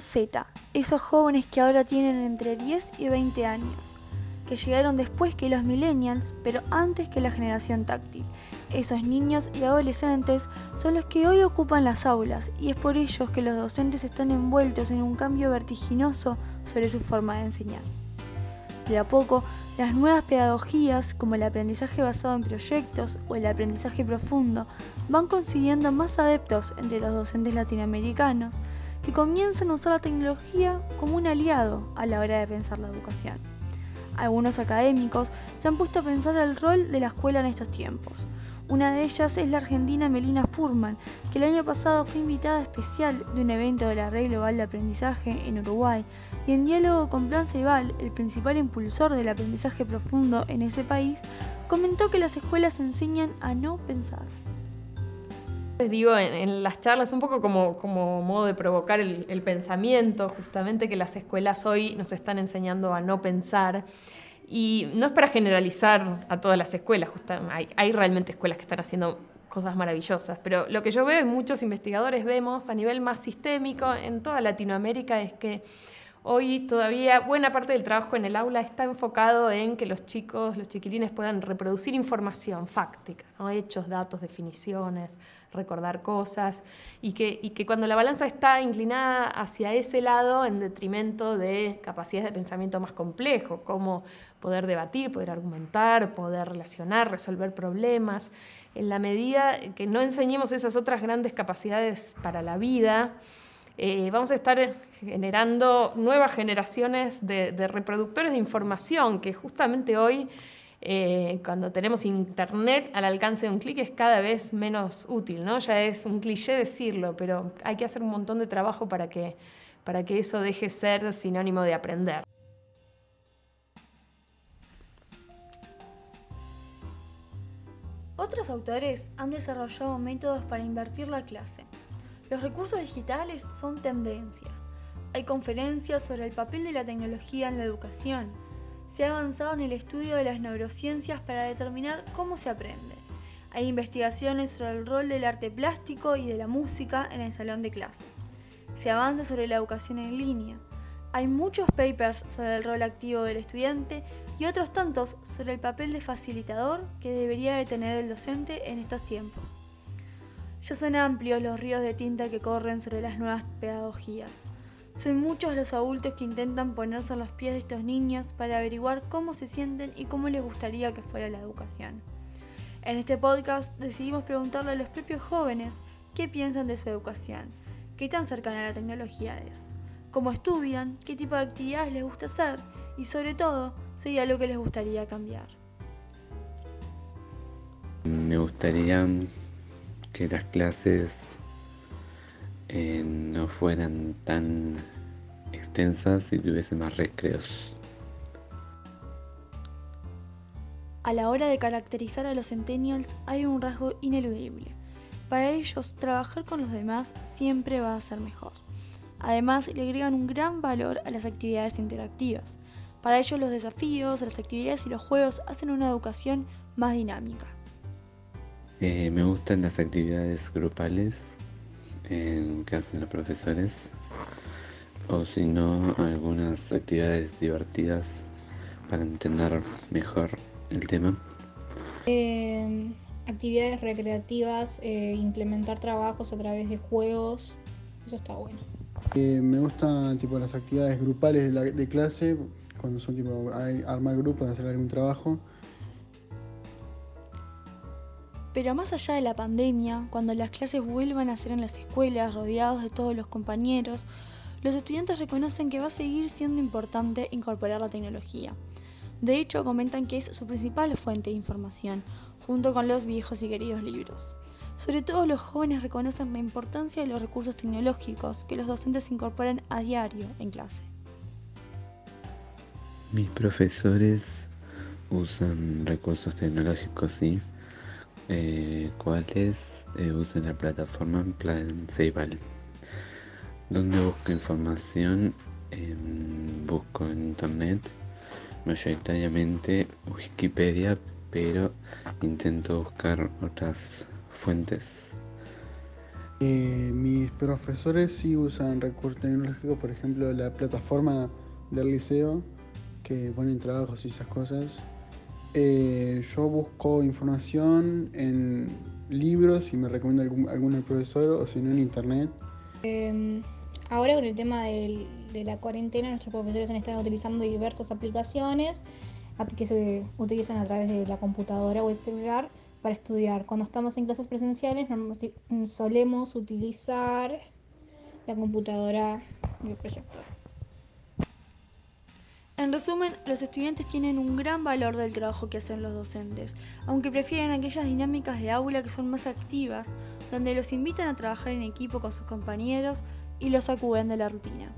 Z, esos jóvenes que ahora tienen entre 10 y 20 años, que llegaron después que los millennials, pero antes que la generación táctil. Esos niños y adolescentes son los que hoy ocupan las aulas y es por ellos que los docentes están envueltos en un cambio vertiginoso sobre su forma de enseñar. De a poco, las nuevas pedagogías, como el aprendizaje basado en proyectos o el aprendizaje profundo, van consiguiendo más adeptos entre los docentes latinoamericanos que comienzan a usar la tecnología como un aliado a la hora de pensar la educación. Algunos académicos se han puesto a pensar el rol de la escuela en estos tiempos, una de ellas es la argentina Melina Furman, que el año pasado fue invitada especial de un evento de la Red Global de Aprendizaje en Uruguay y en diálogo con Plan Ceibal, el principal impulsor del aprendizaje profundo en ese país, comentó que las escuelas enseñan a no pensar. Les digo en, las charlas un poco como, como modo de provocar el, el pensamiento, justamente que las escuelas hoy nos están enseñando a no pensar. Y no es para generalizar a todas las escuelas, hay, hay realmente escuelas que están haciendo cosas maravillosas, pero lo que yo veo y muchos investigadores vemos a nivel más sistémico en toda Latinoamérica es que Hoy todavía buena parte del trabajo en el aula está enfocado en que los chicos, los chiquilines puedan reproducir información fáctica, hechos, datos, definiciones, recordar cosas, y que, y que cuando la balanza está inclinada hacia ese lado en detrimento de capacidades de pensamiento más complejo, como poder debatir, poder argumentar, poder relacionar, resolver problemas, en la medida que no enseñemos esas otras grandes capacidades para la vida, eh, vamos a estar generando nuevas generaciones de, reproductores de información que justamente hoy, eh, cuando tenemos Internet al alcance de un clic, es cada vez menos útil. ¿no? Ya es un cliché decirlo, pero hay que hacer un montón de trabajo para que, para que eso deje ser sinónimo de aprender. Otros autores han desarrollado métodos para invertir la clase los recursos digitales son tendencia. Hay conferencias sobre el papel de la tecnología en la educación. Se ha avanzado en el estudio de las neurociencias para determinar cómo se aprende. Hay investigaciones sobre el rol del arte plástico y de la música en el salón de clase. Se avanza sobre la educación en línea. Hay muchos papers sobre el rol activo del estudiante y otros tantos sobre el papel de facilitador que debería de tener el docente en estos tiempos. Ya son amplios los ríos de tinta que corren sobre las nuevas pedagogías. Son muchos los adultos que intentan ponerse en los pies de estos niños para averiguar cómo se sienten y cómo les gustaría que fuera la educación. En este podcast decidimos preguntarle a los propios jóvenes qué piensan de su educación, qué tan cercana a la tecnología es, cómo estudian, qué tipo de actividades les gusta hacer y sobre todo si hay algo que les gustaría cambiar. Me gustaría que las clases eh, no fueran tan extensas y tuviesen más recreos. A la hora de caracterizar a los centennials hay un rasgo ineludible. Para ellos, trabajar con los demás siempre va a ser mejor. Además, le agregan un gran valor a las actividades interactivas. Para ellos los desafíos, las actividades y los juegos hacen una educación más dinámica. Eh, me gustan las actividades grupales que hacen los profesores o si no algunas actividades divertidas para entender mejor el tema. Eh, actividades recreativas, eh, implementar trabajos a través de juegos, eso está bueno. me gustan tipo las actividades grupales de, de clase, cuando son tipo hay, armar grupos, hacer algún trabajo. Pero más allá de la pandemia, cuando las clases vuelvan a ser en las escuelas, rodeados de todos los compañeros, los estudiantes reconocen que va a seguir siendo importante incorporar la tecnología. De hecho, comentan que es su principal fuente de información, junto con los viejos y queridos libros. Sobre todo los jóvenes reconocen la importancia de los recursos tecnológicos que los docentes incorporan a diario en clase. Mis profesores usan recursos tecnológicos, sí, eh, cuáles eh, la plataforma Plan Ceibal. Donde busco información, busco en internet, mayoritariamente Wikipedia, pero intento buscar otras fuentes. Eh, mis profesores sí usan recursos tecnológicos, por ejemplo, la plataforma del liceo, que ponen trabajos y esas cosas. Eh, yo busco información en libros y me recomienda algún, algún profesor o si no en internet. Em, ahora con el tema de la cuarentena, nuestros profesores han estado utilizando diversas aplicaciones que se utilizan a través de la computadora o el celular para estudiar. Cuando estamos en clases presenciales solemos utilizar la computadora y el proyector. En resumen, los estudiantes tienen un gran valor del trabajo que hacen los docentes, aunque prefieren aquellas dinámicas de aula que son más activas, donde los invitan a trabajar en equipo con sus compañeros y los sacuden de la rutina.